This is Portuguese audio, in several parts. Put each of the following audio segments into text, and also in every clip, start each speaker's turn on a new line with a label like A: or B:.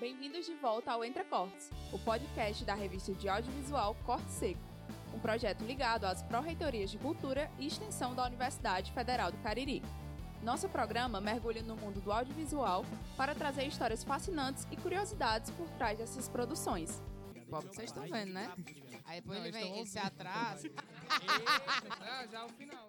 A: Bem-vindos de volta ao Entre Cortes, o podcast da revista de audiovisual Corte Seco, um projeto ligado às pró-reitorias de Cultura e Extensão da Universidade Federal do Cariri. Nosso programa mergulha no mundo do audiovisual para trazer histórias fascinantes e curiosidades por trás dessas produções.
B: Vocês estão vendo, né? Aí depois
C: Não,
B: ele vem, ele se atrasa.
C: Ah, já é o final,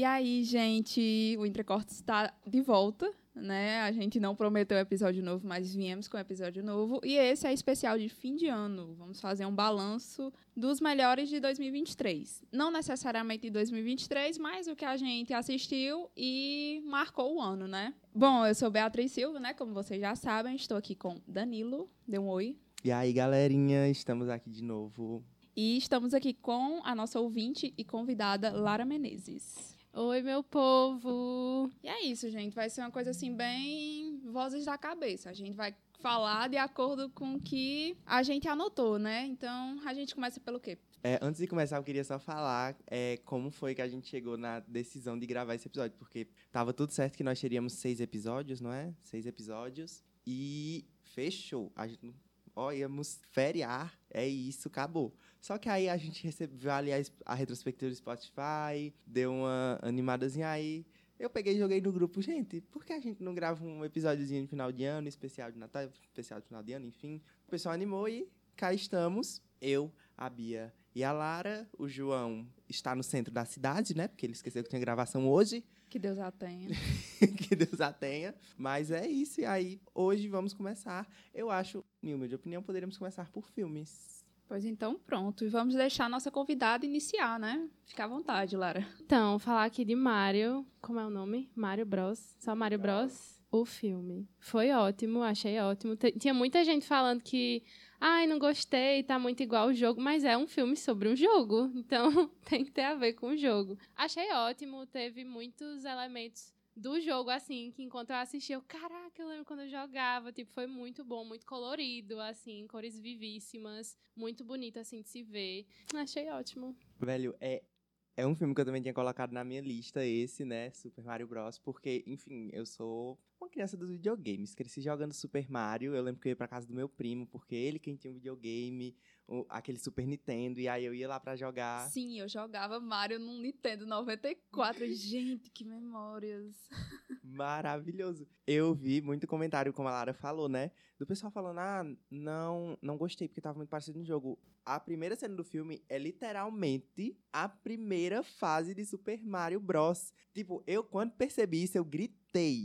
A: E aí, gente, o Entrecortes está de volta, né? A gente não prometeu episódio novo, mas viemos com episódio novo. E esse é especial de fim de ano. Vamos fazer um balanço dos melhores de 2023. Não necessariamente de 2023, mas o que a gente assistiu e marcou o ano, né? Bom, eu sou Beatriz Silva, né? Como vocês já sabem, estou aqui com Danilo. Dê um oi.
D: E aí, galerinha, estamos aqui de novo.
A: E estamos aqui com a nossa ouvinte e convidada Lara Menezes.
E: Oi, meu povo!
A: E é isso, gente. Vai ser uma coisa assim, bem vozes da cabeça. A gente vai falar de acordo com o que a gente anotou, né? Então, a gente começa pelo quê?
D: É, antes de começar, eu queria só falar é, como foi que a gente chegou na decisão de gravar esse episódio, porque tava tudo certo que nós teríamos seis episódios, não é? Seis episódios. E fechou. A gente, ó, íamos feriar, é isso, acabou. Só que aí a gente recebeu ali a, retrospectiva do Spotify, deu uma animadazinha aí. Eu peguei e joguei no grupo, gente, por que a gente não grava um episódiozinho de final de ano, especial de Natal, especial de final de ano, enfim. O pessoal animou e cá estamos. Eu, a Bia e a Lara. O João está no centro da cidade, né? Porque ele esqueceu que tinha gravação hoje.
A: Que Deus a tenha.
D: que Deus a tenha. Mas é isso. E aí, hoje vamos começar. Eu acho, em humilde opinião, poderíamos começar por filmes.
A: Pois então, pronto. E vamos deixar a nossa convidada iniciar, né? Fica à vontade, Lara.
E: Então, falar aqui de Mario. Como é o nome? Mario Bros. Só Mario Bros. O filme. Foi ótimo, achei ótimo. T- Tinha muita gente falando que. Ai, não gostei, tá muito igual o jogo, mas é um filme sobre um jogo. Então tem que ter a ver com o jogo. Achei ótimo, teve muitos elementos do jogo, assim, que enquanto eu assistia, eu, caraca, eu lembro quando eu jogava, tipo, foi muito bom, muito colorido, assim, cores vivíssimas, muito bonito, assim, de se ver. Achei ótimo.
D: Velho, é, é um filme que eu também tinha colocado na minha lista, esse, né? Super Mario Bros. Porque, enfim, eu sou uma criança dos videogames. Cresci jogando Super Mario. Eu lembro que eu ia pra casa do meu primo, porque ele quem tinha um videogame, o- aquele Super Nintendo, e aí eu ia lá pra jogar.
A: Sim, eu jogava Mario num Nintendo 94. gente, que memórias.
D: Maravilhoso. Eu vi muito comentário, como a Lara falou, né? Do pessoal falando, ah, não, não gostei porque tava muito parecido no jogo. A primeira cena do filme é literalmente a primeira fase de Super Mario Bros. Tipo, eu quando percebi isso, eu gritei.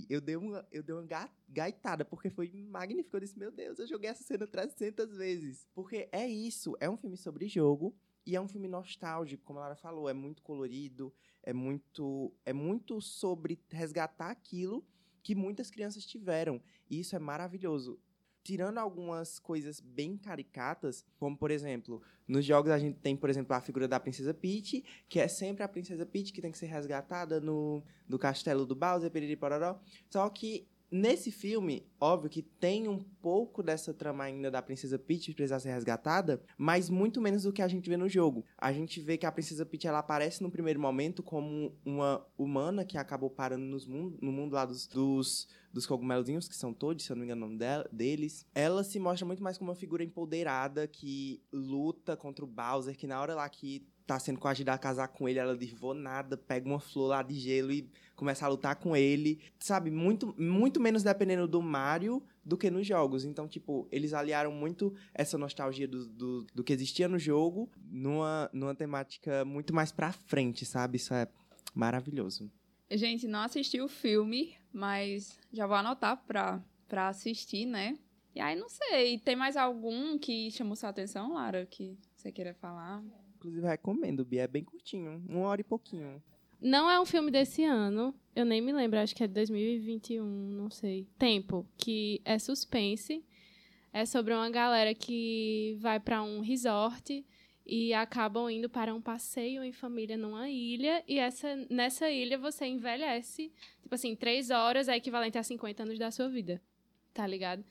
D: Eu dei uma, eu dei uma ga- gaitada, porque foi magnífico. Eu disse, meu Deus, eu joguei essa cena 300 vezes. Porque é isso, é um filme sobre jogo. E é um filme nostálgico, como a Lara falou, é muito colorido, é muito, é muito sobre resgatar aquilo que muitas crianças tiveram. E isso é maravilhoso. Tirando algumas coisas bem caricatas, como por exemplo, nos jogos a gente tem, por exemplo, a figura da Princesa Peach, que é sempre a Princesa Peach que tem que ser resgatada no, no castelo do Bowser, piriri pororó. Só que nesse filme, óbvio que tem um pouco dessa trama ainda da Princesa Peach precisar ser resgatada, mas muito menos do que a gente vê no jogo. A gente vê que a Princesa Peach ela aparece no primeiro momento como uma humana que acabou parando nos mundo, no mundo lá dos, dos, dos cogumelozinhos, que são todos, se eu não me engano o nome dela- deles. Ela se mostra muito mais como uma figura empoderada que luta contra o Bowser, que na hora lá que tá sendo coagida a casar com ele, ela diz, vou nada, pega uma flor lá de gelo e começa a lutar com ele. Sabe, muito, muito menos dependendo do Mario do que nos jogos. Então, tipo, eles aliaram muito essa nostalgia do, do, do que existia no jogo numa, numa temática muito mais pra frente, sabe? Isso é maravilhoso.
A: Gente, não assisti o filme, mas já vou anotar pra, pra assistir, né? E aí, não sei, tem mais algum que chamou sua atenção, Lara, que você queira falar?
D: Inclusive, recomendo, Bia, é bem curtinho, uma hora e pouquinho.
E: Não é um filme desse ano. Eu nem me lembro, acho que é de 2021, não sei. Tempo, que é suspense. É sobre uma galera que vai pra um resort e acabam indo para um passeio em família numa ilha. E essa, nessa ilha você envelhece. Tipo assim, três horas é equivalente a 50 anos da sua vida. Tá ligado?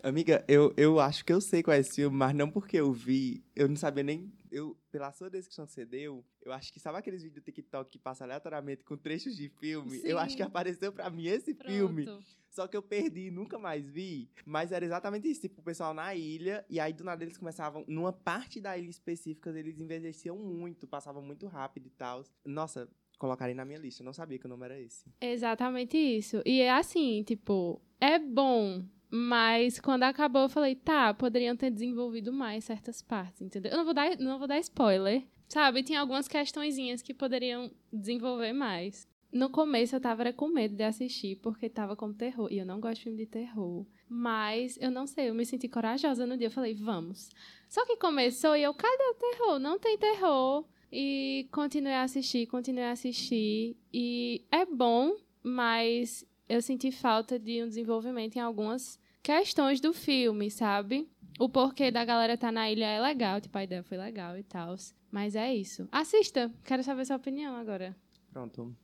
D: Amiga, eu, eu acho que eu sei qual é esse filme, mas não porque eu vi. Eu não sabia nem eu, pela sua descrição que você deu, eu acho que sabe aqueles vídeos do TikTok que passa aleatoriamente com trechos de filme? Eu acho que
E: Sim.
D: apareceu pra mim esse
E: Pronto.
D: filme. Só que eu perdi e nunca mais vi. Mas era exatamente isso. Tipo, o pessoal na ilha, e aí do nada eles começavam. Numa parte da ilha específica, eles envelheciam muito, passavam muito rápido e tal. Nossa, colocarei na minha lista. Eu não sabia que o nome era esse.
E: Exatamente isso. E é assim, tipo, é bom, mas quando acabou eu falei, tá, poderiam ter desenvolvido mais certas partes, entendeu? Eu não vou dar, não vou dar spoiler, sabe? Tem algumas questõezinhas que poderiam desenvolver mais. No começo eu tava com medo de assistir, porque tava com terror. E eu não gosto de filme de terror. Mas eu não sei, eu me senti corajosa no dia. Eu falei, vamos. Só que começou e eu, cadê o terror? Não tem terror. E continuei a assistir, continuei a assistir. E é bom, mas eu senti falta de um desenvolvimento em algumas questões do filme, sabe? O porquê da galera tá na ilha é legal, tipo, a ideia foi legal e tal. Mas é isso. Assista, quero saber sua opinião agora.
D: Pronto.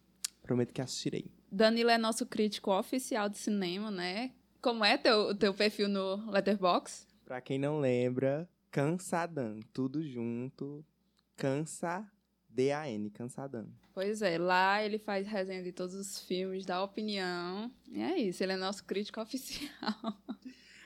D: Prometo que assistirei.
A: Danilo é nosso crítico oficial de cinema, né? Como é teu, teu perfil no Letterboxd?
D: Pra quem não lembra, Cansadão. Tudo junto. Cansa. D-A-N, Cansadão.
A: Pois é, lá ele faz resenha de todos os filmes, dá opinião. E é isso, ele é nosso crítico oficial.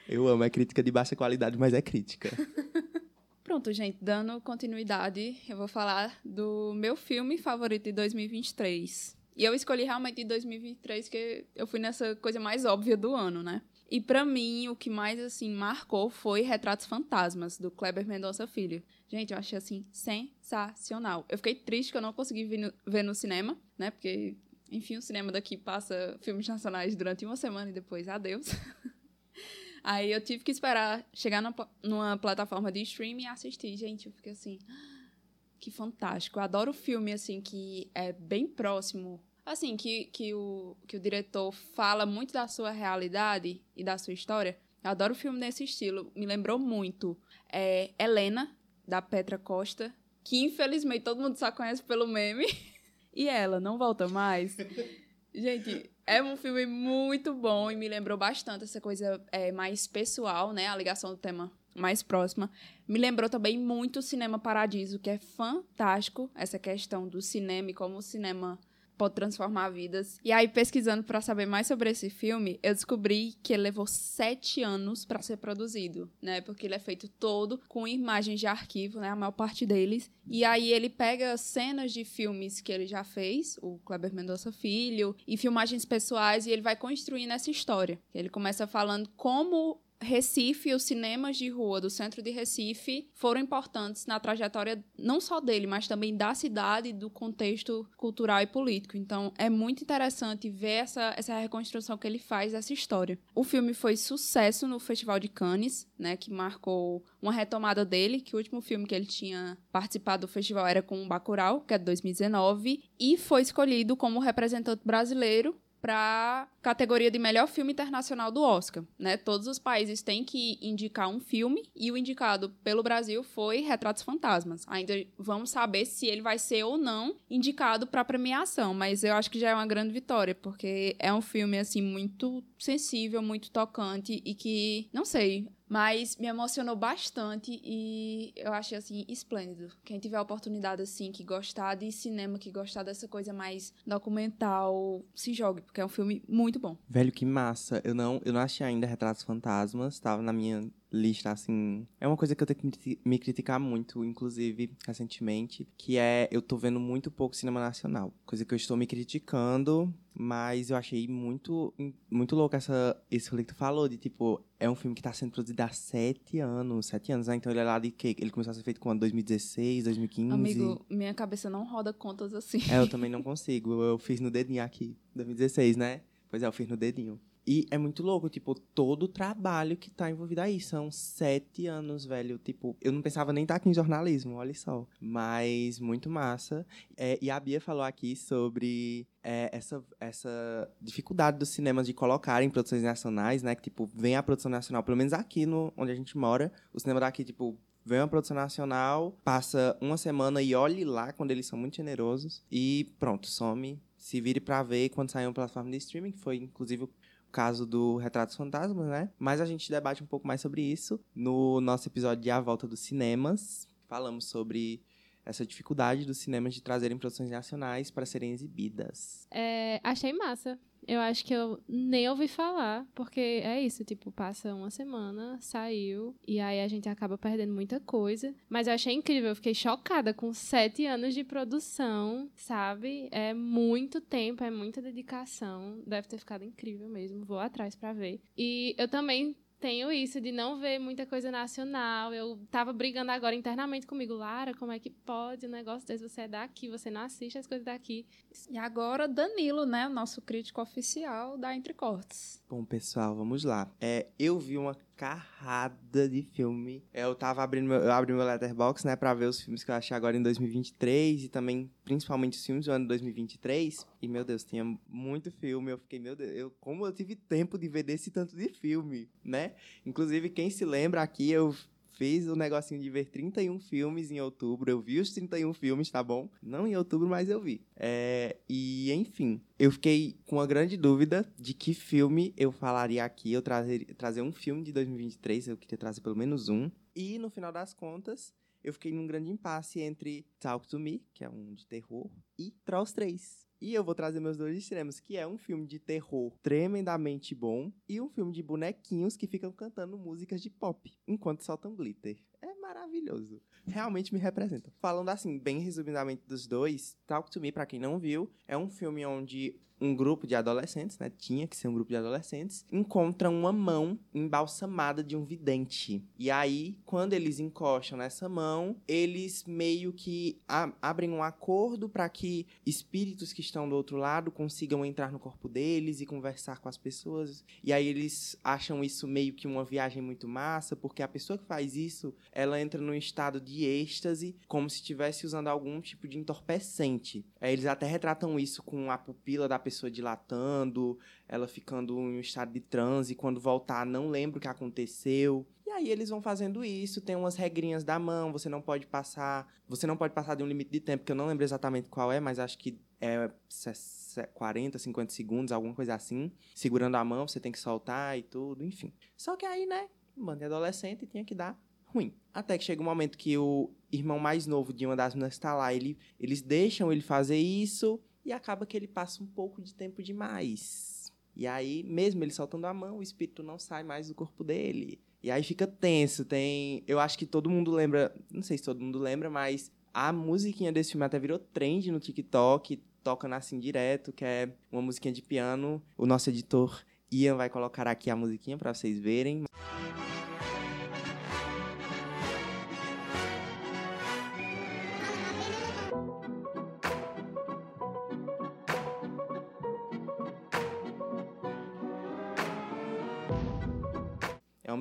D: Eu amo, é crítica de baixa qualidade, mas é crítica.
A: Pronto, gente, dando continuidade, eu vou falar do meu filme favorito de 2023. E eu escolhi realmente de 2023 porque eu fui nessa coisa mais óbvia do ano, né? E pra mim, o que mais, assim, marcou foi Retratos Fantasmas, do Kleber Mendonça Filho. Gente, eu achei, assim, sensacional. Eu fiquei triste que eu não consegui ver no, ver no cinema, né? Porque, enfim, o cinema daqui passa filmes nacionais durante uma semana e depois, adeus. Aí eu tive que esperar chegar numa plataforma de streaming e assistir. Gente, eu fiquei assim, que fantástico. Eu adoro filme, assim, que é bem próximo. Assim, que, que, o, que o diretor fala muito da sua realidade e da sua história. Eu adoro filme nesse estilo. Me lembrou muito é, Helena, da Petra Costa, que infelizmente todo mundo só conhece pelo meme. e ela, não volta mais. Gente, é um filme muito bom e me lembrou bastante essa coisa é, mais pessoal, né? A ligação do tema mais próxima. Me lembrou também muito o Cinema Paradiso, que é fantástico essa questão do cinema e como o cinema pode transformar vidas. E aí, pesquisando para saber mais sobre esse filme, eu descobri que ele levou sete anos para ser produzido, né? Porque ele é feito todo com imagens de arquivo, né? A maior parte deles. E aí ele pega cenas de filmes que ele já fez, o Kleber Mendonça Filho, e filmagens pessoais, e ele vai construindo essa história. Ele começa falando como Recife, os cinemas de rua do centro de Recife foram importantes na trajetória não só dele, mas também da cidade, do contexto cultural e político. Então, é muito interessante ver essa, essa reconstrução que ele faz dessa história. O filme foi sucesso no Festival de Cannes, né, que marcou uma retomada dele, que o último filme que ele tinha participado do festival era com Bacurau, que é de 2019, e foi escolhido como representante brasileiro para categoria de melhor filme internacional do Oscar, né? Todos os países têm que indicar um filme e o indicado pelo Brasil foi Retratos Fantasmas. Ainda vamos saber se ele vai ser ou não indicado para premiação, mas eu acho que já é uma grande vitória, porque é um filme assim muito sensível, muito tocante e que, não sei, mas me emocionou bastante e eu achei assim esplêndido. Quem tiver a oportunidade assim que gostar de cinema, que gostar dessa coisa mais documental, se jogue, porque é um filme muito bom.
D: Velho, que massa. Eu não, eu não achei ainda Retratos Fantasmas. Tava na minha lista, assim... É uma coisa que eu tenho que me criti- me criticar muito, inclusive, recentemente. Que é, eu tô vendo muito pouco cinema nacional. Coisa que eu estou me criticando, mas eu achei muito, muito louco essa, esse rolê que tu falou. De, tipo, é um filme que tá sendo produzido há sete anos. Sete anos, né? Então ele é lá de quê? Ele começou a ser feito quando? 2016, 2015?
A: Amigo, minha cabeça não roda contas assim.
D: É, eu também não consigo. Eu fiz no dedinho aqui. 2016, né? Pois é, eu fiz no dedinho. E é muito louco, tipo, todo o trabalho que tá envolvido aí. São sete anos, velho. Tipo, eu não pensava nem estar aqui em jornalismo, olha só. Mas muito massa. É, e a Bia falou aqui sobre é, essa, essa dificuldade dos cinemas de colocarem produções nacionais, né? Que, tipo, vem a produção nacional, pelo menos aqui no, onde a gente mora. O cinema daqui, tipo, vem uma produção nacional, passa uma semana e olhe lá quando eles são muito generosos e pronto, some. Se vire pra ver quando sair uma plataforma de streaming, que foi inclusive caso do Retratos Fantasmas, né? Mas a gente debate um pouco mais sobre isso no nosso episódio de A Volta dos Cinemas. falamos sobre essa dificuldade dos cinemas de trazerem produções nacionais para serem exibidas.
E: É, achei massa. Eu acho que eu nem ouvi falar, porque é isso, tipo, passa uma semana, saiu, e aí a gente acaba perdendo muita coisa. Mas eu achei incrível, eu fiquei chocada com sete anos de produção, sabe? É muito tempo, é muita dedicação. Deve ter ficado incrível mesmo, vou atrás para ver. E eu também tenho isso de não ver muita coisa nacional. Eu tava brigando agora internamente comigo, Lara, como é que pode um negócio desse? Você é daqui, você não assiste as coisas daqui.
A: E agora Danilo, né, o nosso crítico oficial da Entrecortes.
D: Bom, pessoal, vamos lá. É, eu vi uma carrada de filme. Eu tava abrindo meu, eu abri meu letterbox, né, para ver os filmes que eu achei agora em 2023 e também principalmente os filmes do ano 2023. E meu Deus, tinha muito filme. Eu fiquei, meu Deus, eu como eu tive tempo de ver desse tanto de filme, né? Inclusive, quem se lembra aqui, eu fiz o negocinho de ver 31 filmes em outubro. Eu vi os 31 filmes, tá bom? Não em outubro, mas eu vi. É, e, enfim, eu fiquei com uma grande dúvida de que filme eu falaria aqui. Eu trazer, trazer um filme de 2023, eu queria trazer pelo menos um. E, no final das contas, eu fiquei num grande impasse entre Talk to Me, que é um de terror, e Trolls 3. E eu vou trazer meus dois extremos, que é um filme de terror tremendamente bom e um filme de bonequinhos que ficam cantando músicas de pop enquanto soltam glitter. É maravilhoso. Realmente me representa. Falando assim, bem resumidamente dos dois, Talk to Me, para quem não viu, é um filme onde um grupo de adolescentes, né? Tinha que ser um grupo de adolescentes, encontram uma mão embalsamada de um vidente. E aí, quando eles encostam nessa mão, eles meio que abrem um acordo para que espíritos que estão do outro lado consigam entrar no corpo deles e conversar com as pessoas. E aí eles acham isso meio que uma viagem muito massa, porque a pessoa que faz isso, ela entra num estado de êxtase, como se estivesse usando algum tipo de entorpecente. Eles até retratam isso com a pupila da pessoa dilatando, ela ficando em um estado de transe, quando voltar não lembra o que aconteceu. E aí eles vão fazendo isso, tem umas regrinhas da mão, você não pode passar, você não pode passar de um limite de tempo que eu não lembro exatamente qual é, mas acho que é 40, 50 segundos, alguma coisa assim. Segurando a mão, você tem que soltar e tudo, enfim. Só que aí, né, bando de adolescente tinha que dar ruim. Até que chega um momento que o irmão mais novo de uma das meninas está lá, ele, eles deixam ele fazer isso, e acaba que ele passa um pouco de tempo demais. E aí, mesmo ele soltando a mão, o espírito não sai mais do corpo dele. E aí fica tenso. Tem. Eu acho que todo mundo lembra. Não sei se todo mundo lembra, mas a musiquinha desse filme até virou trend no TikTok. Toca assim direto, que é uma musiquinha de piano. O nosso editor Ian vai colocar aqui a musiquinha para vocês verem. música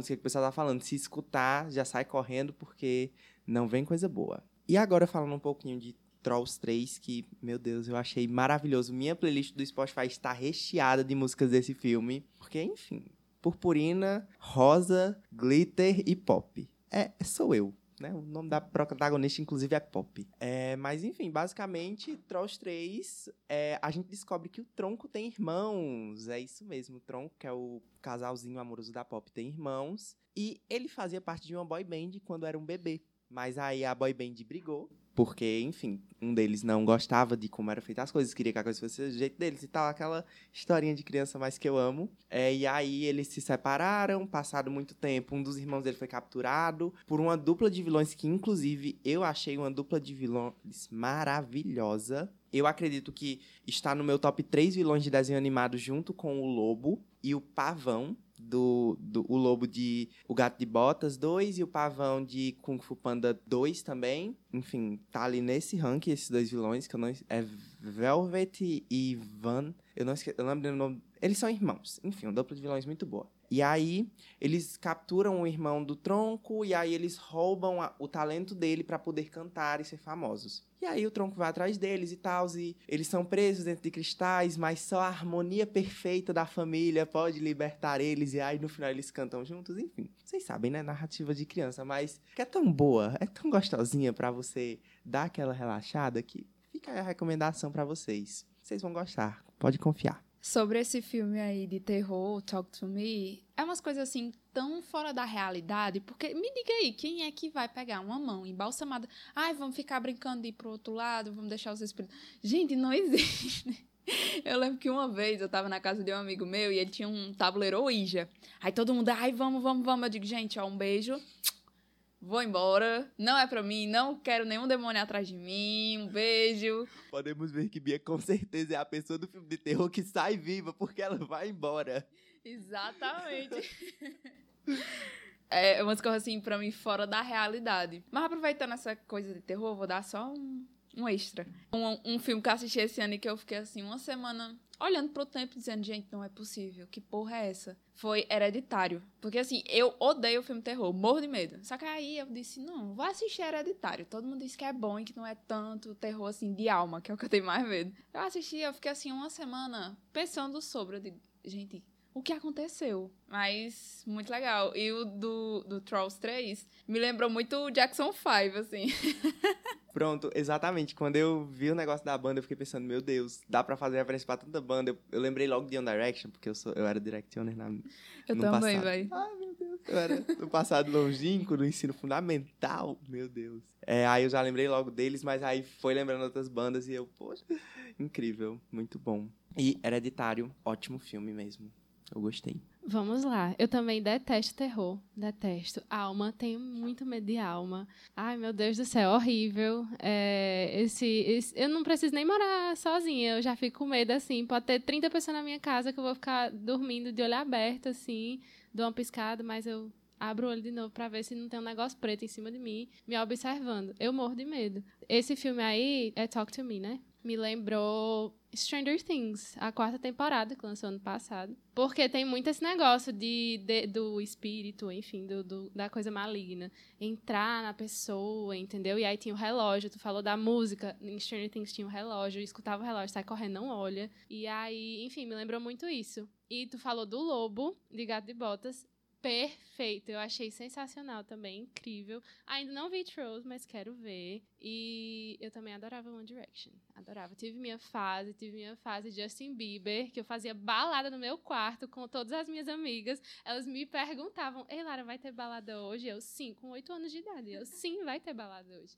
D: que o pessoal tá falando. Se escutar, já sai correndo porque não vem coisa boa. E agora falando um pouquinho de Trolls 3, que, meu Deus, eu achei maravilhoso. Minha playlist do Spotify está recheada de músicas desse filme. Porque, enfim, purpurina, rosa, glitter e pop. É, sou eu. Né? O nome da protagonista, inclusive, é Pop. É, mas, enfim, basicamente, Trolls 3, é, a gente descobre que o Tronco tem irmãos. É isso mesmo, o Tronco, que é o casalzinho amoroso da Pop, tem irmãos. E ele fazia parte de uma boy band quando era um bebê. Mas aí a boy band brigou porque, enfim, um deles não gostava de como eram feitas as coisas, queria que a coisa fosse do jeito deles e tal, aquela historinha de criança mais que eu amo. É, e aí eles se separaram, passado muito tempo, um dos irmãos dele foi capturado por uma dupla de vilões que, inclusive, eu achei uma dupla de vilões maravilhosa. Eu acredito que está no meu top 3 vilões de desenho animado junto com o Lobo e o Pavão do, do o Lobo de O Gato de Botas 2 e o Pavão de Kung Fu Panda 2 também. Enfim, tá ali nesse ranking esses dois vilões, que eu não... É Velvet e Van... Eu não, esque, eu lembro o nome... Eles são irmãos. Enfim, uma dupla de vilões muito boa. E aí, eles capturam o irmão do tronco e aí eles roubam a, o talento dele para poder cantar e ser famosos. E aí o tronco vai atrás deles e tal, e eles são presos dentro de cristais, mas só a harmonia perfeita da família pode libertar eles, e aí no final eles cantam juntos, enfim. Vocês sabem, né? Narrativa de criança, mas que é tão boa, é tão gostosinha para você dar aquela relaxada que fica a recomendação para vocês. Vocês vão gostar, pode confiar.
A: Sobre esse filme aí de terror, Talk to Me, é umas coisas assim tão fora da realidade, porque me diga aí, quem é que vai pegar uma mão embalsamada? Ai, vamos ficar brincando de ir pro outro lado, vamos deixar os espíritos. Gente, não existe. Eu lembro que uma vez eu tava na casa de um amigo meu e ele tinha um tabuleiro Ouija. Aí todo mundo, ai, vamos, vamos, vamos. Eu digo, gente, ó, um beijo. Vou embora. Não é pra mim, não quero nenhum demônio atrás de mim. Um beijo.
D: Podemos ver que Bia com certeza é a pessoa do filme de terror que sai viva porque ela vai embora.
A: Exatamente. é umas coisas assim pra mim fora da realidade. Mas aproveitando essa coisa de terror, vou dar só um, um extra. Um, um filme que eu assisti esse ano e que eu fiquei assim uma semana olhando pro tempo dizendo, gente, não é possível. Que porra é essa? Foi Hereditário. Porque assim, eu odeio filme terror, morro de medo. Só que aí eu disse, não, vou assistir Hereditário. Todo mundo diz que é bom e que não é tanto terror assim de alma, que é o que eu tenho mais medo. Eu assisti, eu fiquei assim uma semana pensando sobre, eu digo, gente, o que aconteceu. Mas muito legal. E o do, do Trolls 3 me lembrou muito o Jackson 5, assim.
D: Pronto, exatamente. Quando eu vi o negócio da banda, eu fiquei pensando, meu Deus, dá pra fazer referência pra tanta banda. Eu, eu lembrei logo de One Direction, porque eu, sou, eu era directioner na,
A: Eu
D: no
A: também,
D: passado.
A: velho.
D: Ai, meu Deus. Eu era no passado longínquo, no ensino fundamental. Meu Deus. É, aí eu já lembrei logo deles, mas aí foi lembrando outras bandas e eu, poxa, incrível, muito bom. E Hereditário, ótimo filme mesmo. Eu gostei.
E: Vamos lá. Eu também detesto terror. Detesto. Alma. Tenho muito medo de alma. Ai, meu Deus do céu. Horrível. É, esse, esse- eu não preciso nem morar sozinha. Eu já fico com medo, assim. Pode ter 30 pessoas na minha casa que eu vou ficar dormindo de olho aberto, assim. Dou uma piscada, mas eu abro o olho de novo pra ver se não tem um negócio preto em cima de mim, me observando. Eu morro de medo. Esse filme aí é Talk to Me, né? Me lembrou Stranger Things, a quarta temporada que lançou ano passado. Porque tem muito esse negócio de, de- do espírito, enfim, do, do- da coisa maligna. Entrar na pessoa, entendeu? E aí tinha o relógio, tu falou da música, em Stranger Things tinha o relógio, escutava o relógio, sai correndo, não olha. E aí, enfim, me lembrou muito isso. E tu falou do lobo, de Gato de Botas, perfeito. Eu achei sensacional também, incrível. Ainda não vi Trolls, mas quero ver. E eu também adorava One Direction. Adorava. Tive minha fase, tive minha fase Justin Bieber, que eu fazia balada no meu quarto com todas as minhas amigas. Elas me perguntavam: Ei, Lara, vai ter balada hoje? Eu, sim, com oito anos de idade. Eu, sim, vai ter balada hoje.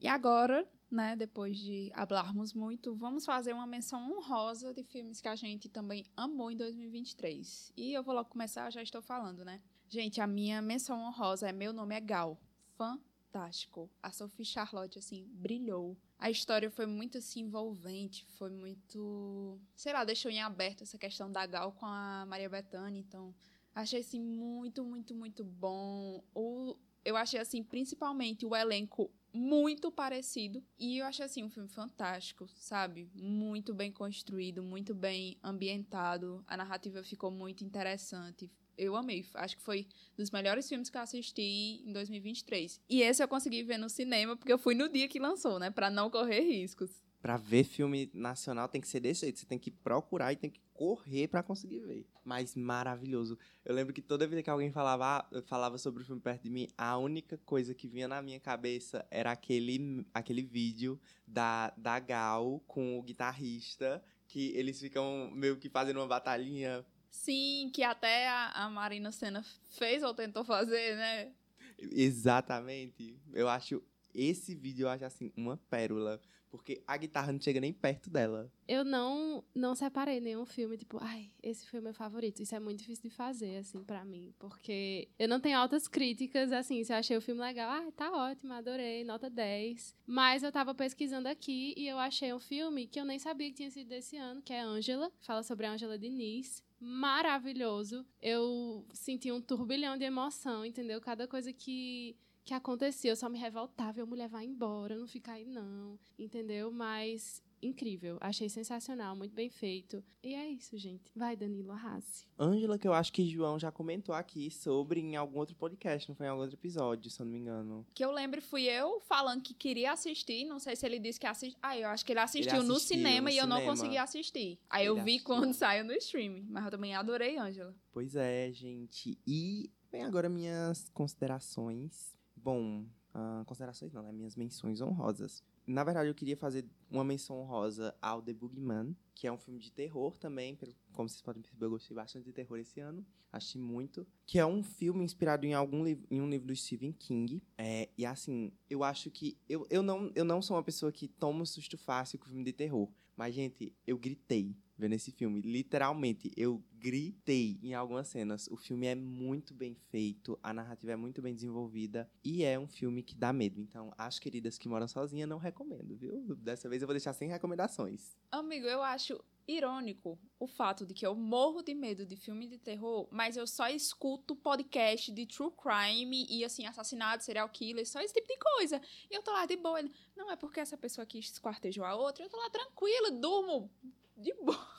A: E agora, né, depois de hablarmos muito, vamos fazer uma menção honrosa de filmes que a gente também amou em 2023. E eu vou logo começar, já estou falando, né? Gente, a minha menção honrosa é Meu Nome é Gal. Fantástico. A Sophie Charlotte, assim, brilhou. A história foi muito, assim, envolvente, foi muito... Sei lá, deixou em aberto essa questão da Gal com a Maria Bethânia, então... Achei, assim, muito, muito, muito bom. O, eu achei, assim, principalmente o elenco muito parecido. E eu achei, assim, um filme fantástico, sabe? Muito bem construído, muito bem ambientado. A narrativa ficou muito interessante. Eu amei. Acho que foi dos melhores filmes que eu assisti em 2023. E esse eu consegui ver no cinema, porque eu fui no dia que lançou, né? Pra não correr riscos.
D: Pra ver filme nacional tem que ser desse jeito. Você tem que procurar e tem que correr pra conseguir ver. Mas maravilhoso. Eu lembro que toda vez que alguém falava, ah, falava sobre o filme perto de mim, a única coisa que vinha na minha cabeça era aquele, aquele vídeo da, da Gal com o guitarrista, que eles ficam meio que fazendo uma batalhinha.
A: Sim, que até a, a Marina Senna fez ou tentou fazer, né?
D: Exatamente. Eu acho esse vídeo eu acho assim uma pérola, porque a guitarra não chega nem perto dela.
E: Eu não não separei nenhum filme, tipo, ai, esse foi o meu favorito. Isso é muito difícil de fazer, assim, pra mim. Porque eu não tenho altas críticas, assim, se eu achei o filme legal, ai, tá ótimo, adorei, nota 10. Mas eu tava pesquisando aqui e eu achei um filme que eu nem sabia que tinha sido desse ano, que é Ângela, fala sobre a Ângela Diniz. Maravilhoso. Eu senti um turbilhão de emoção, entendeu? Cada coisa que que acontecia, eu só me revoltava, eu mulher vai embora, não fica aí não, entendeu? Mas incrível, achei sensacional, muito bem feito. E é isso, gente. Vai, Danilo, arrase.
D: Ângela, que eu acho que João já comentou aqui sobre em algum outro podcast, não foi em algum outro episódio, se eu não me engano.
A: Que eu lembro fui eu falando que queria assistir. Não sei se ele disse que assistiu. Ah, eu acho que ele assistiu,
D: Ele
A: no
D: assistiu
A: cinema
D: no
A: e eu não
D: cinema.
A: consegui assistir. Aí eu
D: Ele
A: vi
D: assistiu.
A: quando saiu no streaming. Mas eu também adorei Ângela.
D: Pois é, gente. E vem agora minhas considerações. Bom, ah, considerações não, né? Minhas menções honrosas. na verdade, eu queria fazer uma menção honrosa ao The Boogeyman, que é um filme de terror também. Como vocês podem perceber, eu gostei bastante de terror esse ano. Achei muito. Que é um filme inspirado em algum em um livro do Stephen King. É, e assim, eu acho que. Eu, eu, não, eu não sou uma pessoa que toma susto fácil com filme de terror. Mas, gente, eu gritei vendo esse filme. Literalmente, eu gritei em algumas cenas. O filme é muito bem feito, a narrativa é muito bem desenvolvida e é um filme que dá medo. Então, as queridas que moram sozinhas, não recomendo, viu? Dessa vez eu vou deixar sem recomendações.
A: Amigo, eu acho irônico o fato de que eu morro de medo de filme de terror, mas eu só escuto podcast de true crime e, assim, assassinato, serial killer, só esse tipo de coisa. E eu tô lá de boa. Não, é porque essa pessoa aqui esquartejou a outra. Eu tô lá tranquila, durmo de boa.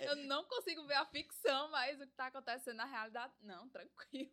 A: Eu não consigo ver a ficção, mas o que tá acontecendo na realidade, não, tranquilo.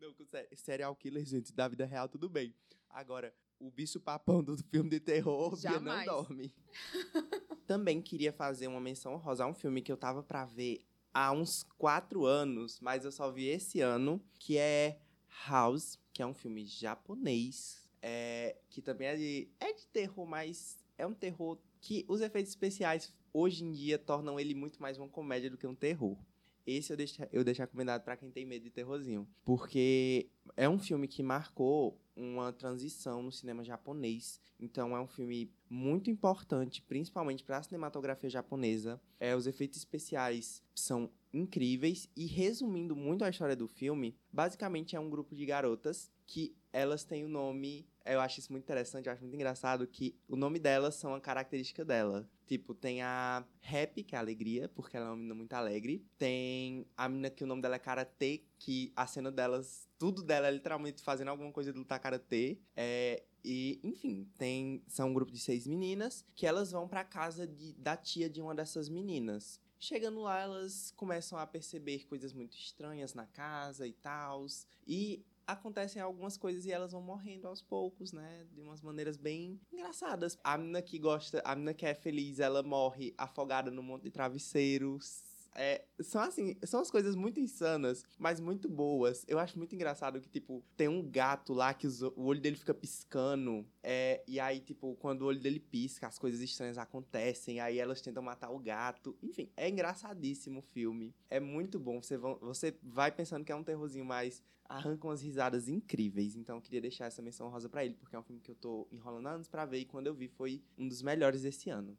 D: Não, com serial killer, gente, da vida real, tudo bem. Agora, o bicho papão do filme de terror, Bia não dorme. Também queria fazer uma menção honrosa a um filme que eu tava pra ver há uns quatro anos, mas eu só vi esse ano, que é House, que é um filme japonês, é, que também é de, é de terror, mas é um terror que os efeitos especiais hoje em dia tornam ele muito mais uma comédia do que um terror. Esse eu deixo, eu deixo recomendado pra quem tem medo de terrorzinho. Porque é um filme que marcou uma transição no cinema japonês. Então é um filme muito importante, principalmente para a cinematografia japonesa. É, os efeitos especiais são incríveis e resumindo muito a história do filme, basicamente é um grupo de garotas que elas têm o nome, eu acho isso muito interessante, eu acho muito engraçado que o nome delas são a característica dela. Tipo, tem a Happy, que é a alegria, porque ela é uma menina muito alegre. Tem a menina que o nome dela é Karatê, que a cena delas, tudo dela é literalmente fazendo alguma coisa de lutar Karatê. É, e, enfim, tem, são um grupo de seis meninas que elas vão pra casa de, da tia de uma dessas meninas. Chegando lá, elas começam a perceber coisas muito estranhas na casa e tal. E acontecem algumas coisas e elas vão morrendo aos poucos, né? De umas maneiras bem engraçadas. A menina que gosta, a menina que é feliz, ela morre afogada num monte de travesseiros. É, são assim, são as coisas muito insanas, mas muito boas. Eu acho muito engraçado que, tipo, tem um gato lá que os- o olho dele fica piscando. é, e aí, tipo, quando o olho dele pisca, as coisas estranhas acontecem. Aí elas tentam matar o gato. Enfim, é engraçadíssimo o filme. É muito bom. Você, vão, você vai pensando que é um terrorzinho, mas arranca umas risadas incríveis. Então eu queria deixar essa menção rosa pra ele, porque é um filme que eu tô enrolando há anos pra ver. E quando eu vi, foi um dos melhores desse ano.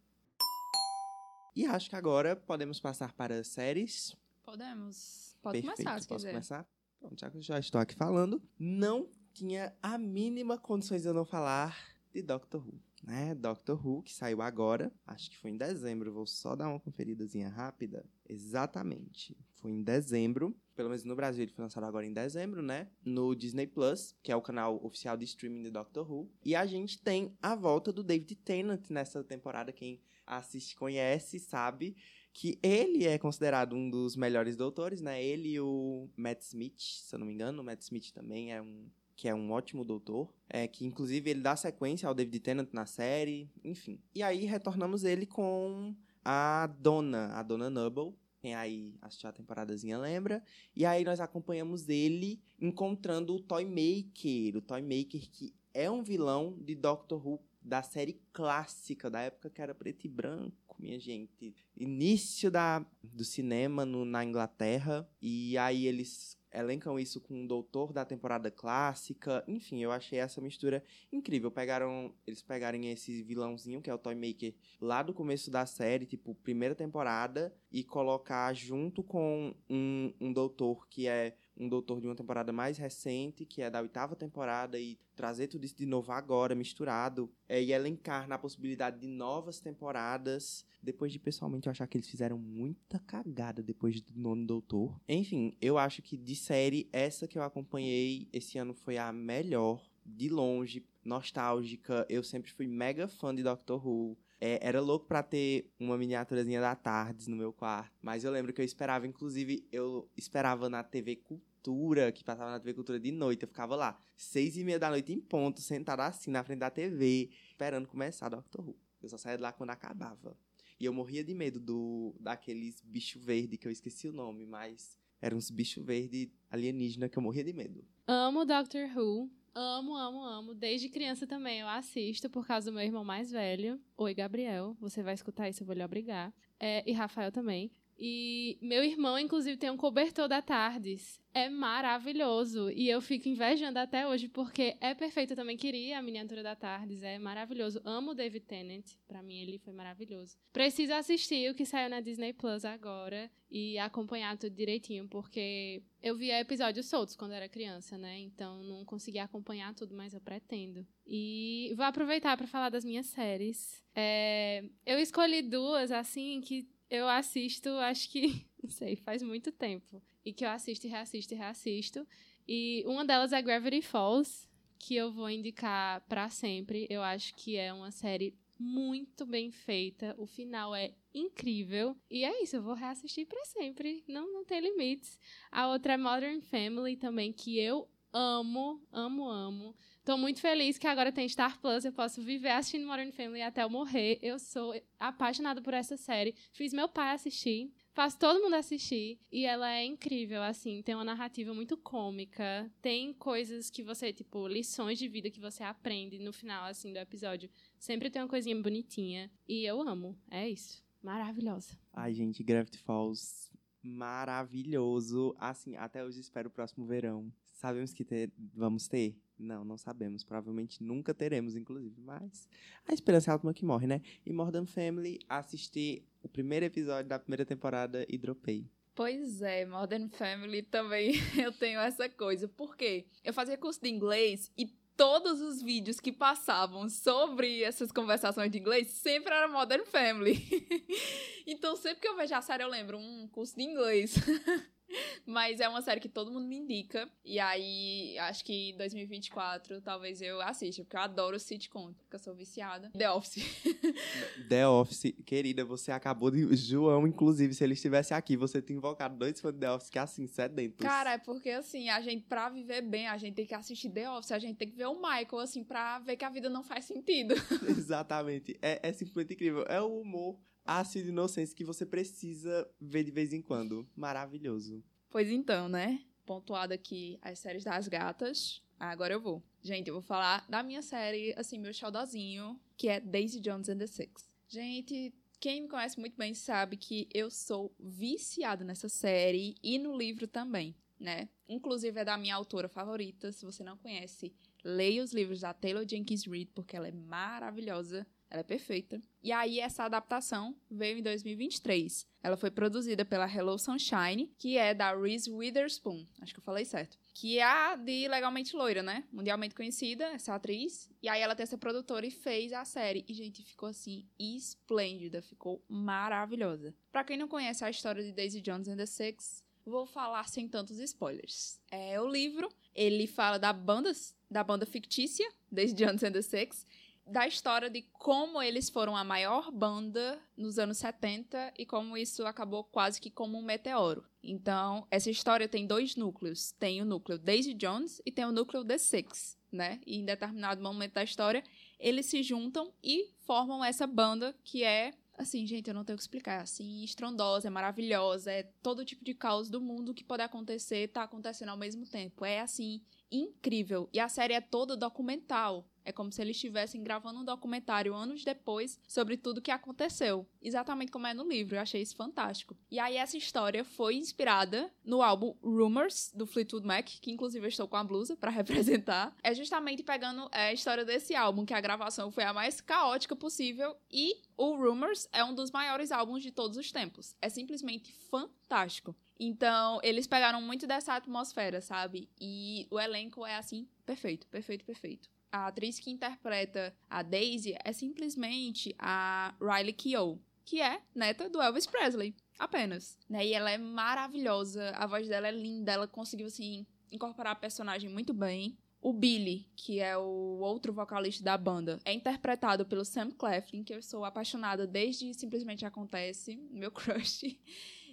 D: E acho que agora podemos passar para séries.
A: Podemos. Pode
D: Perfeito,
A: começar, se
D: posso
A: quiser.
D: começar? Pronto, já que eu já estou aqui falando, não tinha a mínima condições de eu não falar de Doctor Who. Né? Doctor Who, que saiu agora, acho que foi em dezembro, vou só dar uma conferidazinha rápida. Exatamente, foi em dezembro, pelo menos no Brasil ele foi lançado agora em dezembro, né? No Disney Plus, que é o canal oficial de streaming de Doctor Who. E a gente tem a volta do David Tennant nessa temporada, quem assiste conhece, sabe que ele é considerado um dos melhores doutores, né? Ele e o Matt Smith, se eu não me engano, o Matt Smith também é um que é um ótimo doutor, é que inclusive ele dá sequência ao David Tennant na série, enfim. E aí retornamos ele com a dona, a dona Nubble, quem aí assistiu a temporadazinha lembra. E aí nós acompanhamos ele encontrando o Toymaker, o Toymaker que é um vilão de Doctor Who da série clássica, da época que era preto e branco, minha gente. Início da, do cinema no- na Inglaterra. E aí eles elencam isso com o doutor da temporada clássica. Enfim, eu achei essa mistura incrível. Pegaram, eles pegarem esse vilãozinho, que é o Toymaker, lá do começo da série, tipo, primeira temporada, e colocar junto com um, um doutor que é um doutor de uma temporada mais recente, que é da oitava temporada, e trazer tudo isso de novo agora, misturado, é, e elencar na possibilidade de novas temporadas, depois de pessoalmente eu achar que eles fizeram muita cagada depois do nono doutor. Enfim, eu acho que de série, essa que eu acompanhei esse ano foi a melhor, de longe, nostálgica. Eu sempre fui mega fã de Doctor Who. É, era louco pra ter uma miniaturazinha da Tardes no meu quarto. Mas eu lembro que eu esperava, inclusive, eu esperava na TV Cultura, que passava na TV Cultura de noite. Eu ficava lá, seis e meia da noite em ponto, sentado assim na frente da TV, esperando começar Doctor Who. Eu só saía de lá quando acabava. E eu morria de medo do daqueles bicho verde, que eu esqueci o nome, mas eram uns bicho verde alienígena que eu morria de medo.
E: Amo Doctor Who. Amo, amo, amo. Desde criança também eu assisto por causa do meu irmão mais velho. Oi, Gabriel. Você vai escutar isso, eu vou lhe obrigar. É, e Rafael também. E meu irmão, inclusive, tem um cobertor da Tardes. É maravilhoso. E eu fico invejando até hoje, porque é perfeito. Eu também queria a miniatura da Tardes. É maravilhoso. Amo o David Tennant. Pra mim, ele foi maravilhoso. Preciso assistir o que saiu na Disney Plus agora e acompanhar tudo direitinho, porque eu via episódios soltos quando era criança, né? Então não consegui acompanhar tudo, mas eu pretendo. E vou aproveitar para falar das minhas séries. É, eu escolhi duas, assim, que eu assisto, acho que, não sei, faz muito tempo. E que eu assisto e reassisto e reassisto. E uma delas é Gravity Falls, que eu vou indicar para sempre. Eu acho que é uma série muito bem feita. O final é incrível. E é isso, eu vou reassistir para sempre. Não, não tem limites. A outra é Modern Family também, que eu amo, amo, amo. Tô muito feliz que agora tem Star Plus, eu posso viver assistindo Modern Family até eu morrer. Eu sou apaixonada por essa série. Fiz meu pai assistir, faço todo mundo assistir e ela é incrível, assim, tem uma narrativa muito cômica, tem coisas que você, tipo, lições de vida que você aprende no final, assim, do episódio. Sempre tem uma coisinha bonitinha e eu amo. É isso. Maravilhosa.
D: Ai, gente, Gravity Falls, maravilhoso. Assim, até hoje espero o próximo verão. Sabemos que ter, vamos ter? Não, não sabemos. Provavelmente nunca teremos, inclusive. Mas a esperança é a última que morre, né? E Modern Family, assisti o primeiro episódio da primeira temporada e dropei.
A: Pois é, Modern Family também eu tenho essa coisa. Por quê? Eu fazia curso de inglês e todos os vídeos que passavam sobre essas conversações de inglês sempre era Modern Family. então, sempre que eu vejo a série, eu lembro um curso de inglês. Mas é uma série que todo mundo me indica. E aí, acho que em 2024 talvez eu assista, porque eu adoro sitcom, porque eu sou viciada. The Office.
D: The Office, querida, você acabou de. João, inclusive, se ele estivesse aqui, você tinha invocado dois fãs de The Office que é assim, sedentos.
A: Cara, é porque assim, a gente, pra viver bem, a gente tem que assistir The Office, a gente tem que ver o Michael, assim, pra ver que a vida não faz sentido.
D: Exatamente. É, é simplesmente incrível. É o humor ácido inocência que você precisa ver de vez em quando. Maravilhoso.
A: Pois então, né? Pontuado aqui as séries das gatas. Agora eu vou. Gente, eu vou falar da minha série, assim, meu xodózinho, que é Daisy Jones and the Six. Gente, quem me conhece muito bem sabe que eu sou viciada nessa série e no livro também, né? Inclusive é da minha autora favorita. Se você não conhece, leia os livros da Taylor Jenkins Reid, porque ela é maravilhosa. Ela é perfeita. E aí, essa adaptação veio em 2023. Ela foi produzida pela Hello Sunshine, que é da Reese Witherspoon. Acho que eu falei certo. Que é a de Legalmente Loira, né? Mundialmente conhecida, essa atriz. E aí, ela tem essa produtora e fez a série. E, gente, ficou assim, esplêndida. Ficou maravilhosa. Pra quem não conhece a história de Daisy Jones and the Six, vou falar sem tantos spoilers. É o livro, ele fala da banda, da banda fictícia, Daisy Jones and the Six da história de como eles foram a maior banda nos anos 70 e como isso acabou quase que como um meteoro. Então, essa história tem dois núcleos. Tem o núcleo Daisy Jones e tem o núcleo The Six, né? E em determinado momento da história, eles se juntam e formam essa banda que é assim, gente, eu não tenho o que explicar, assim, estrondosa, é maravilhosa, é todo tipo de caos do mundo que pode acontecer, tá acontecendo ao mesmo tempo. É assim, incrível. E a série é toda documental. É como se eles estivessem gravando um documentário anos depois sobre tudo que aconteceu. Exatamente como é no livro. Eu achei isso fantástico. E aí, essa história foi inspirada no álbum Rumors, do Fleetwood Mac, que inclusive eu estou com a blusa para representar. É justamente pegando é, a história desse álbum, que a gravação foi a mais caótica possível. E o Rumors é um dos maiores álbuns de todos os tempos. É simplesmente fantástico. Então, eles pegaram muito dessa atmosfera, sabe? E o elenco é assim, perfeito, perfeito, perfeito a atriz que interpreta a Daisy é simplesmente a Riley Keough, que é neta do Elvis Presley, apenas. Né? E ela é maravilhosa, a voz dela é linda, ela conseguiu, assim, incorporar a personagem muito bem. O Billy, que é o outro vocalista da banda, é interpretado pelo Sam Claflin, que eu sou apaixonada desde Simplesmente Acontece, meu crush.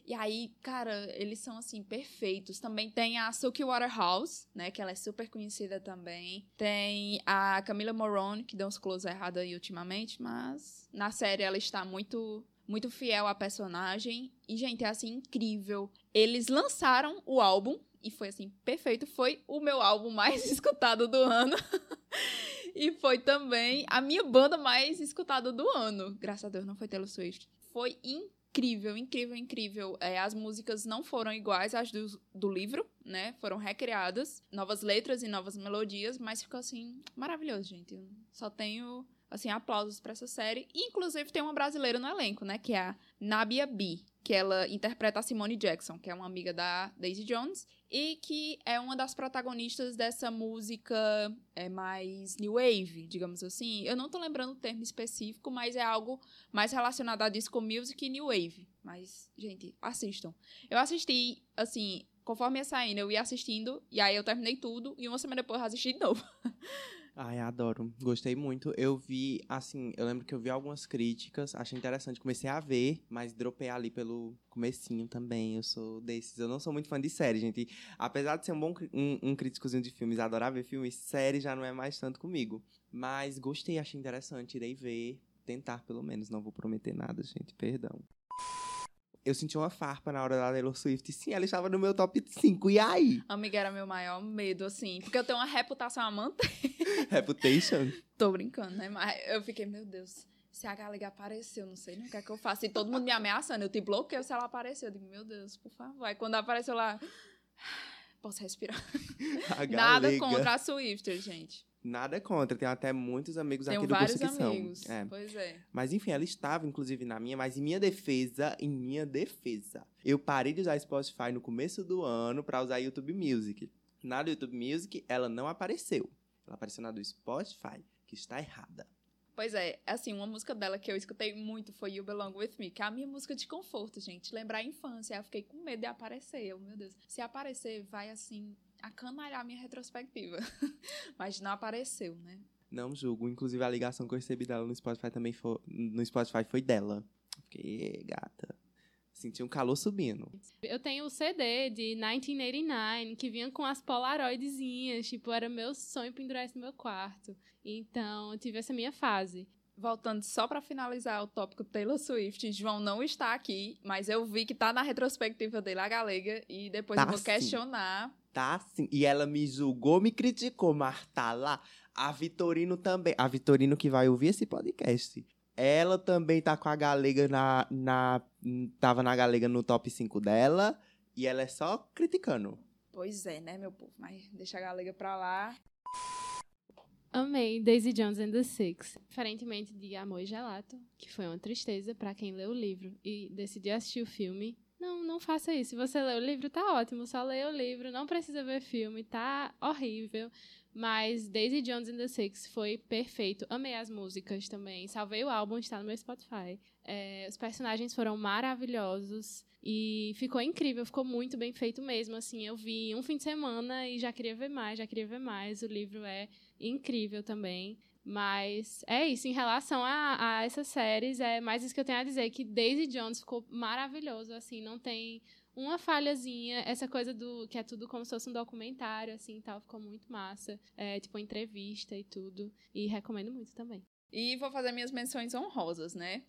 A: E aí, cara, eles são assim perfeitos. Também tem a Suki Waterhouse, né, que ela é super conhecida também. Tem a Camila Morone, que deu uns close errado aí ultimamente, mas na série ela está muito muito fiel à personagem. E gente, é assim incrível. Eles lançaram o álbum e foi assim, perfeito. Foi o meu álbum mais escutado do ano. e foi também a minha banda mais escutada do ano. Graças a Deus não foi Taylor Swift. Foi incrível, incrível, incrível. É, as músicas não foram iguais às do, do livro, né? Foram recriadas, novas letras e novas melodias, mas ficou assim maravilhoso, gente. Só tenho assim aplausos para essa série. Inclusive tem uma brasileira no elenco, né? Que é a Nabia B que ela interpreta a Simone Jackson, que é uma amiga da Daisy Jones, e que é uma das protagonistas dessa música é, mais new wave, digamos assim. Eu não tô lembrando o termo específico, mas é algo mais relacionado a disco music e new wave. Mas, gente, assistam. Eu assisti, assim, conforme ia saindo, eu ia assistindo, e aí eu terminei tudo, e uma semana depois eu assisti de novo.
D: Ai, adoro. Gostei muito. Eu vi, assim, eu lembro que eu vi algumas críticas, achei interessante. Comecei a ver, mas dropei ali pelo comecinho também. Eu sou desses. Eu não sou muito fã de série, gente. Apesar de ser um bom um, um críticozinho de filmes, adorar ver filmes, série já não é mais tanto comigo. Mas gostei, achei interessante. Irei ver, tentar pelo menos. Não vou prometer nada, gente. Perdão eu senti uma farpa na hora da Taylor Swift. Sim, ela estava no meu top 5. E aí?
A: Amiga, era meu maior medo, assim. Porque eu tenho uma reputação a manter.
D: Reputation?
A: Tô brincando, né? Mas eu fiquei, meu Deus. Se a Galega apareceu, não sei nem o que é que eu faço. E todo mundo me ameaçando. Eu te bloqueio se ela apareceu. Eu digo, meu Deus, por favor. Aí quando apareceu lá, posso respirar. Nada contra a Swifter, gente.
D: Nada contra, tenho até muitos amigos
A: Tenho
D: aqui do curso que
A: amigos.
D: são. É.
A: Pois é.
D: Mas enfim, ela estava inclusive na minha, mas em minha defesa, em minha defesa, eu parei de usar Spotify no começo do ano para usar YouTube Music. Na do YouTube Music, ela não apareceu. Ela apareceu na do Spotify, que está errada.
A: Pois é, assim, uma música dela que eu escutei muito foi You Belong With Me, que é a minha música de conforto, gente. Lembrar a infância. Eu fiquei com medo de aparecer. Eu, meu Deus. Se aparecer, vai assim, acanalhar a minha retrospectiva. Mas não apareceu, né?
D: Não julgo. Inclusive, a ligação que eu recebi dela no Spotify também foi, no Spotify foi dela. Fiquei, "Ê, gata. Senti um calor subindo.
E: Eu tenho o CD de 1989, que vinha com as polaroidezinhas. Tipo, era meu sonho pendurar isso no meu quarto. Então, eu tive essa minha fase.
A: Voltando só pra finalizar o tópico Taylor Swift, João não está aqui, mas eu vi que tá na retrospectiva dele a galega e depois
D: Tá
A: eu vou
D: sim.
A: questionar.
D: Tá sim. E ela me julgou, me criticou, mas tá lá. A Vitorino também. A Vitorino que vai ouvir esse podcast. Ela também tá com a galega na. na tava na galega no top 5 dela. E ela é só criticando.
A: Pois é, né, meu povo? Mas deixa a galega pra lá.
E: Amei Daisy Jones and the Six. Diferentemente de Amor e Gelato, que foi uma tristeza pra quem leu o livro e decidiu assistir o filme. Não, não faça isso. Se você lê o livro, tá ótimo. Só leia o livro, não precisa ver filme, tá horrível. Mas Daisy Jones and the Six foi perfeito. Amei as músicas também. Salvei o álbum, está no meu Spotify. É, os personagens foram maravilhosos. E ficou incrível, ficou muito bem feito mesmo. Assim, eu vi um fim de semana e já queria ver mais, já queria ver mais. O livro é incrível também. Mas é isso, em relação a, a essas séries, é mais isso que eu tenho a dizer, que Daisy Jones ficou maravilhoso, assim, não tem uma falhazinha, essa coisa do que é tudo como se fosse um documentário, assim, tal, ficou muito massa, é, tipo, entrevista e tudo, e recomendo muito também.
A: E vou fazer minhas menções honrosas, né?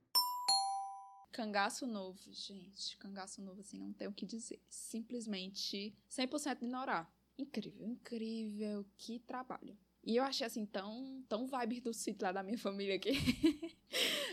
A: Cangaço novo, gente. Cangaço novo, assim, não tem o que dizer. Simplesmente 100% ignorar. Incrível, incrível. Que trabalho. E eu achei, assim, tão, tão vibe do sítio lá da minha família aqui.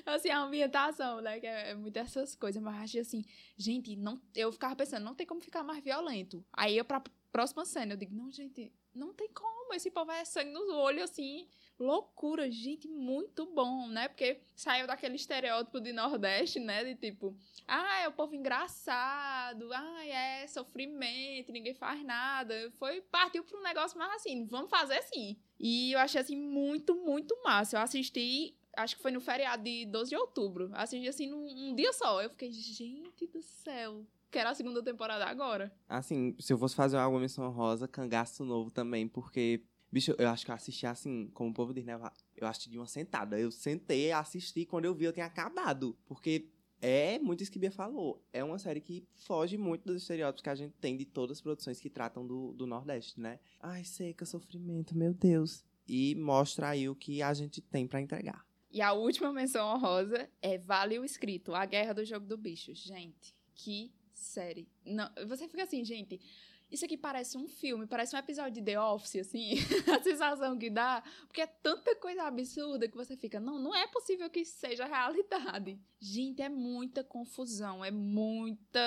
A: assim, a ambientação, né? Que é, é muito essas coisas. Mas achei, assim, gente, não, eu ficava pensando, não tem como ficar mais violento. Aí eu, pra próxima cena, eu digo, não, gente, não tem como. Esse povo é sangue nos olhos, assim, loucura, gente, muito bom, né? Porque saiu daquele estereótipo de Nordeste, né? De tipo, ah, é o povo engraçado, ah, é sofrimento, ninguém faz nada. Foi, partiu para um negócio mais assim, vamos fazer sim. E eu achei assim muito, muito massa. Eu assisti, acho que foi no feriado de 12 de outubro. Assisti assim num um dia só. Eu fiquei, gente do céu. Quero a segunda temporada agora.
D: Assim, se eu fosse fazer alguma menção rosa, cangaço novo também, porque, bicho, eu acho que eu assisti assim, como o povo diz, né? Eu assisti de uma sentada. Eu sentei, assisti, quando eu vi, eu tinha acabado. Porque é muito isso que Bia falou. É uma série que foge muito dos estereótipos que a gente tem de todas as produções que tratam do, do Nordeste, né? Ai, seca, sofrimento, meu Deus. E mostra aí o que a gente tem pra entregar.
A: E a última menção honrosa é Vale o Escrito, A Guerra do Jogo do Bicho. Gente, que série. Não, você fica assim, gente. isso aqui parece um filme, parece um episódio de The Office, assim, a sensação que dá, porque é tanta coisa absurda que você fica, não, não é possível que isso seja realidade. Gente, é muita confusão, é muita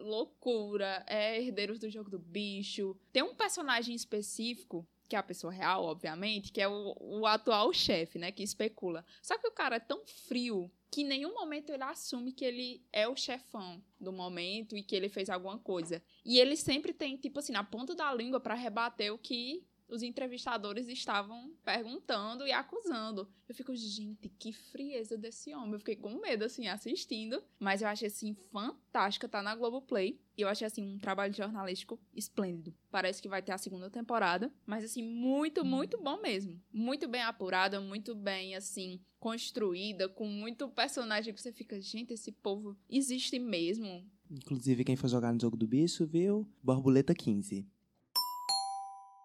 A: loucura, é herdeiros do jogo do bicho. Tem um personagem específico que é a pessoa real, obviamente, que é o, o atual chefe, né, que especula. Só que o cara é tão frio que em nenhum momento ele assume que ele é o chefão do momento e que ele fez alguma coisa. E ele sempre tem, tipo assim, na ponta da língua para rebater o que os entrevistadores estavam perguntando e acusando. Eu fico, gente, que frieza desse homem. Eu fiquei com medo, assim, assistindo. Mas eu achei, assim, fantástica. Tá na Globoplay. E eu achei, assim, um trabalho jornalístico esplêndido. Parece que vai ter a segunda temporada. Mas, assim, muito, muito bom mesmo. Muito bem apurada, muito bem, assim, construída. Com muito personagem que você fica, gente, esse povo existe mesmo.
D: Inclusive, quem for jogar no jogo do bicho, viu? Borboleta 15.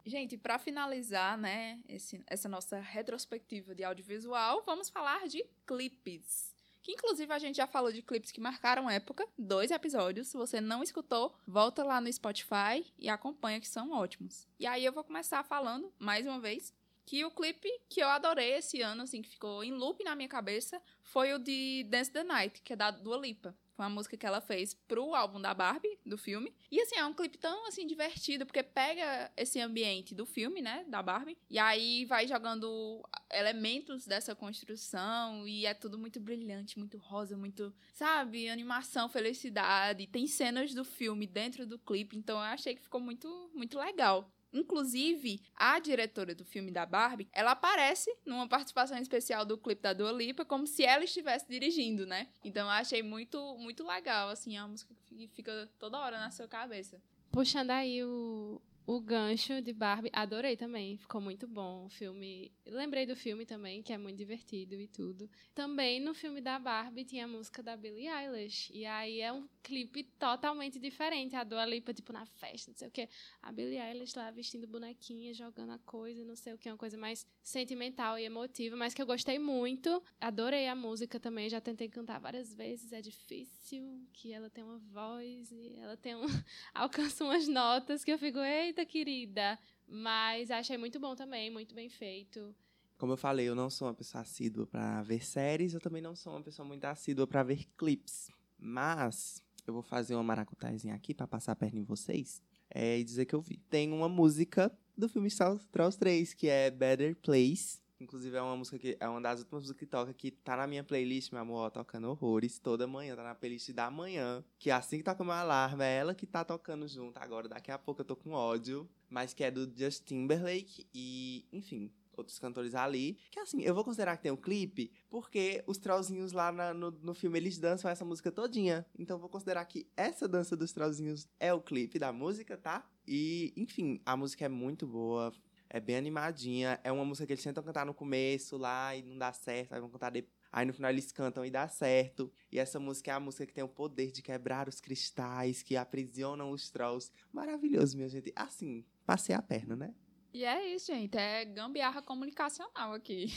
A: Gente, para finalizar, né, esse, essa nossa retrospectiva de audiovisual, vamos falar de clipes. Que inclusive a gente já falou de clipes que marcaram época, dois episódios. Se você não escutou, volta lá no Spotify e acompanha, que são ótimos. E aí eu vou começar falando, mais uma vez, que o clipe que eu adorei esse ano, assim, que ficou em loop na minha cabeça, foi o de Dance the Night, que é da Dua Lipa. Foi uma música que ela fez pro álbum da Barbie, do filme. E assim, é um clipe tão assim divertido, porque pega esse ambiente do filme, né, da Barbie, e aí vai jogando elementos dessa construção e é tudo muito brilhante, muito rosa, muito, sabe, animação, felicidade. Tem cenas do filme dentro do clipe, então eu achei que ficou muito muito legal. Inclusive, a diretora do filme da Barbie, ela aparece numa participação especial do clipe da Dua Lipa, como se ela estivesse dirigindo, né? Então eu achei muito, muito legal, assim, a música que fica toda hora na sua cabeça.
E: Puxando aí o, o gancho de Barbie, adorei também, ficou muito bom o filme. Lembrei do filme também, que é muito divertido e tudo. Também no filme da Barbie tinha a música da Billie Eilish, e aí é um clipe totalmente diferente. A Dua Lipa, tipo, na festa, não sei o quê. A Billie Eilish lá vestindo bonequinha, jogando a coisa, não sei o que, uma coisa mais sentimental e emotiva, mas que eu gostei muito. Adorei a música também, já tentei cantar várias vezes, é difícil, que ela tem uma voz e ela tem um... alcança umas notas que eu fico, eita, querida. Mas achei muito bom também, muito bem feito.
D: Como eu falei, eu não sou uma pessoa assídua para ver séries, eu também não sou uma pessoa muito assídua para ver clipes. Mas eu vou fazer uma maracutazinha aqui para passar a perna em vocês é, e dizer que eu vi. Tem uma música do filme Star Wars 3, que é Better Place. Inclusive, é uma música que é uma das últimas músicas que toca, que tá na minha playlist, meu amor, ó, tocando horrores toda manhã, tá na playlist da manhã. Que assim que toca meu alarme, é ela que tá tocando junto agora. Daqui a pouco eu tô com ódio. Mas que é do Justin Timberlake. E, enfim, outros cantores ali. Que assim, eu vou considerar que tem um clipe, porque os trollzinhos lá na, no, no filme eles dançam essa música todinha. Então vou considerar que essa dança dos trollzinhos é o clipe da música, tá? E, enfim, a música é muito boa. É bem animadinha. É uma música que eles tentam cantar no começo lá e não dá certo. Aí vão cantar depois. Aí no final eles cantam e dá certo. E essa música é a música que tem o poder de quebrar os cristais, que aprisionam os trolls. Maravilhoso, minha gente. Assim, passei a perna, né?
A: E é isso, gente. É gambiarra comunicacional aqui.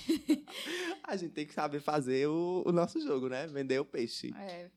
D: a gente tem que saber fazer o, o nosso jogo, né? Vender o peixe.
A: É.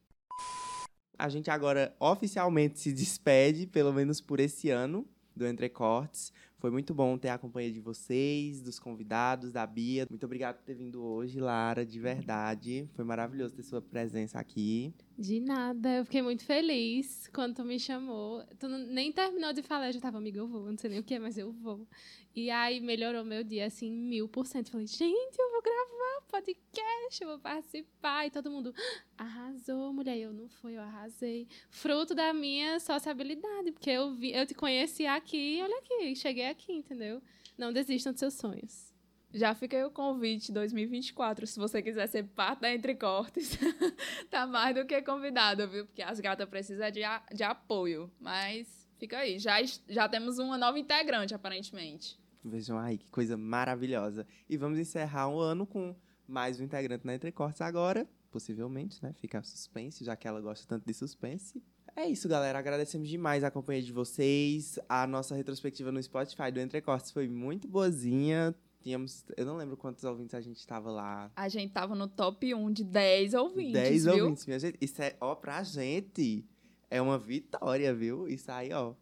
D: A gente agora oficialmente se despede, pelo menos por esse ano, do Entrecortes. Foi muito bom ter a companhia de vocês, dos convidados, da Bia. Muito obrigado por ter vindo hoje, Lara, de verdade. Foi maravilhoso ter sua presença aqui.
E: De nada, eu fiquei muito feliz quando tu me chamou. Tu nem terminou de falar, eu já tava, amiga, eu vou, não sei nem o que é, mas eu vou. E aí melhorou meu dia, assim, mil por cento. Falei, gente, eu vou gravar podcast, eu vou participar. E todo mundo, ah, arrasou, mulher. Eu não fui, eu arrasei. Fruto da minha sociabilidade, porque eu, vi, eu te conheci aqui, olha aqui, cheguei aqui, entendeu? Não desistam dos seus sonhos.
A: Já fica aí o convite 2024, se você quiser ser parte da Entre Cortes. tá mais do que convidado, viu? Porque as gatas precisam de, a, de apoio. Mas fica aí. Já, já temos uma nova integrante, aparentemente.
D: Vejam aí, que coisa maravilhosa. E vamos encerrar o ano com mais um integrante na Entre Cortes agora. Possivelmente, né? Fica suspense, já que ela gosta tanto de suspense. É isso, galera. Agradecemos demais a companhia de vocês. A nossa retrospectiva no Spotify do Entrecortes foi muito boazinha tínhamos. Eu não lembro quantos ouvintes a gente estava lá.
A: A gente tava no top 1 de 10 ouvintes.
D: 10
A: viu?
D: ouvintes, minha gente. Isso é, ó, pra gente, é uma vitória, viu? Isso aí, ó.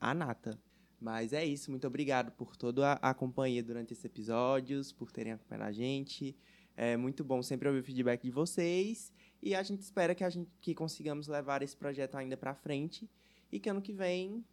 D: a nata. Mas é isso, muito obrigado por toda a, a companhia durante esses episódios, por terem acompanhado a gente. É muito bom sempre ouvir o feedback de vocês e a gente espera que a gente que consigamos levar esse projeto ainda para frente e que ano que vem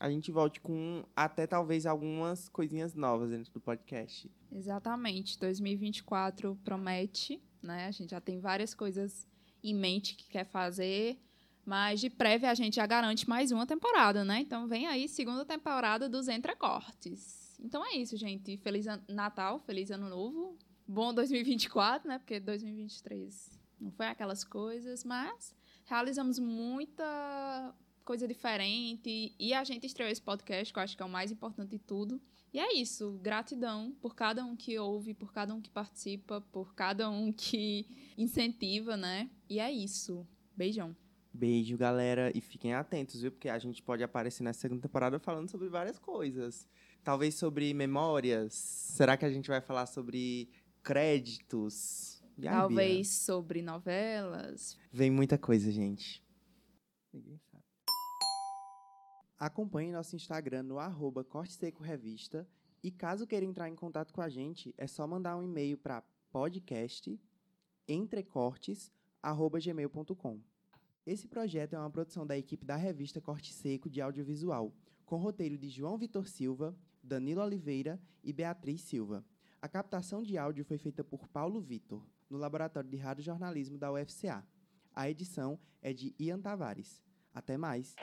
D: a gente volte com até talvez algumas coisinhas novas dentro do podcast.
A: Exatamente. 2024 promete, né? A gente já tem várias coisas em mente que quer fazer, mas de prévia a gente já garante mais uma temporada, né? Então vem aí segunda temporada dos Entrecortes. Então é isso, gente. Feliz Natal, feliz ano novo. Bom 2024, né? Porque 2023 não foi aquelas coisas, mas realizamos muita coisa diferente e a gente estreou esse podcast, que eu acho que é o mais importante de tudo. E é isso, gratidão por cada um que ouve, por cada um que participa, por cada um que incentiva, né? E é isso. Beijão.
D: Beijo, galera, e fiquem atentos, viu? Porque a gente pode aparecer nessa segunda temporada falando sobre várias coisas. Talvez sobre memórias. Será que a gente vai falar sobre créditos? Aí,
A: Talvez sobre novelas.
D: Bia? Vem muita coisa, gente. Ninguém sabe. Acompanhe nosso Instagram no arroba Corte Seco Revista. E caso queira entrar em contato com a gente, é só mandar um e-mail para podcast entrecortes@gmail.com. Esse projeto é uma produção da equipe da revista Corte Seco de Audiovisual, com roteiro de João Vitor Silva, Danilo Oliveira e Beatriz Silva. A captação de áudio foi feita por Paulo Vitor, no Laboratório de Rádio Jornalismo da UFCA. A edição é de Ian Tavares. Até mais!